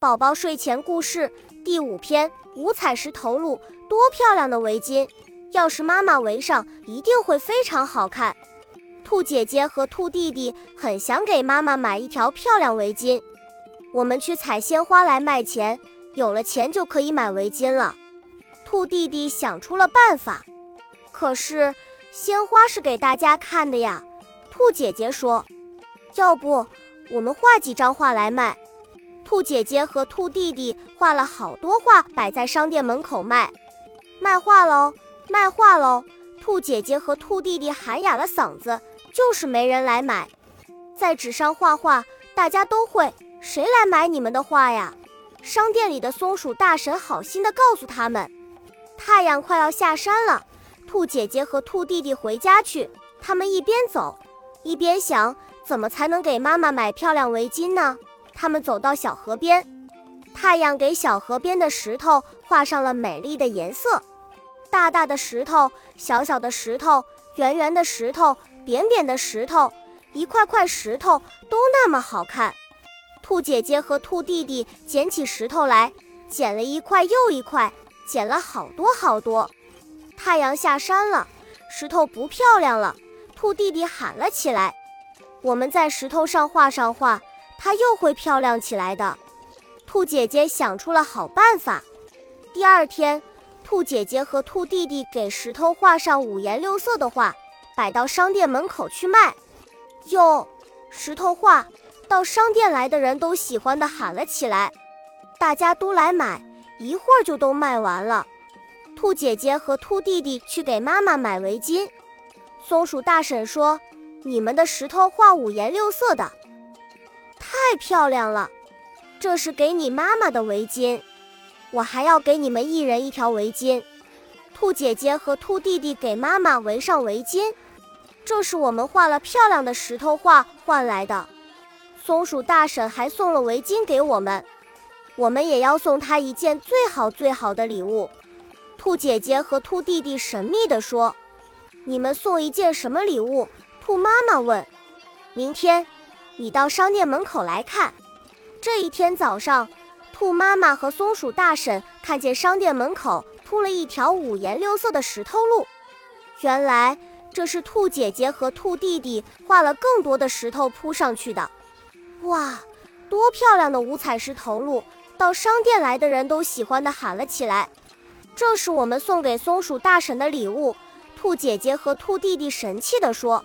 宝宝睡前故事第五篇：五彩石头露，多漂亮的围巾！要是妈妈围上，一定会非常好看。兔姐姐和兔弟弟很想给妈妈买一条漂亮围巾。我们去采鲜花来卖钱，有了钱就可以买围巾了。兔弟弟想出了办法，可是鲜花是给大家看的呀。兔姐姐说：“要不我们画几张画来卖？”兔姐姐和兔弟弟画了好多画，摆在商店门口卖。卖画喽，卖画喽！兔姐姐和兔弟弟喊哑了嗓子，就是没人来买。在纸上画画，大家都会，谁来买你们的画呀？商店里的松鼠大婶好心的告诉他们。太阳快要下山了，兔姐姐和兔弟弟回家去。他们一边走，一边想，怎么才能给妈妈买漂亮围巾呢？他们走到小河边，太阳给小河边的石头画上了美丽的颜色。大大的石头，小小的石头，圆圆的石头，扁扁的石头，一块块石头都那么好看。兔姐姐和兔弟弟捡起石头来，捡了一块又一块，捡了好多好多。太阳下山了，石头不漂亮了。兔弟弟喊了起来：“我们在石头上画上画。”它又会漂亮起来的。兔姐姐想出了好办法。第二天，兔姐姐和兔弟弟给石头画上五颜六色的画，摆到商店门口去卖。哟，石头画，到商店来的人都喜欢的喊了起来。大家都来买，一会儿就都卖完了。兔姐姐和兔弟弟去给妈妈买围巾。松鼠大婶说：“你们的石头画五颜六色的。”太漂亮了，这是给你妈妈的围巾，我还要给你们一人一条围巾。兔姐姐和兔弟弟给妈妈围上围巾，这是我们画了漂亮的石头画换来的。松鼠大婶还送了围巾给我们，我们也要送她一件最好最好的礼物。兔姐姐和兔弟弟神秘地说：“你们送一件什么礼物？”兔妈妈问：“明天。”你到商店门口来看。这一天早上，兔妈妈和松鼠大婶看见商店门口铺了一条五颜六色的石头路。原来这是兔姐姐和兔弟弟画了更多的石头铺上去的。哇，多漂亮的五彩石头路！到商店来的人都喜欢的喊了起来。这是我们送给松鼠大婶的礼物。兔姐姐和兔弟弟神气地说。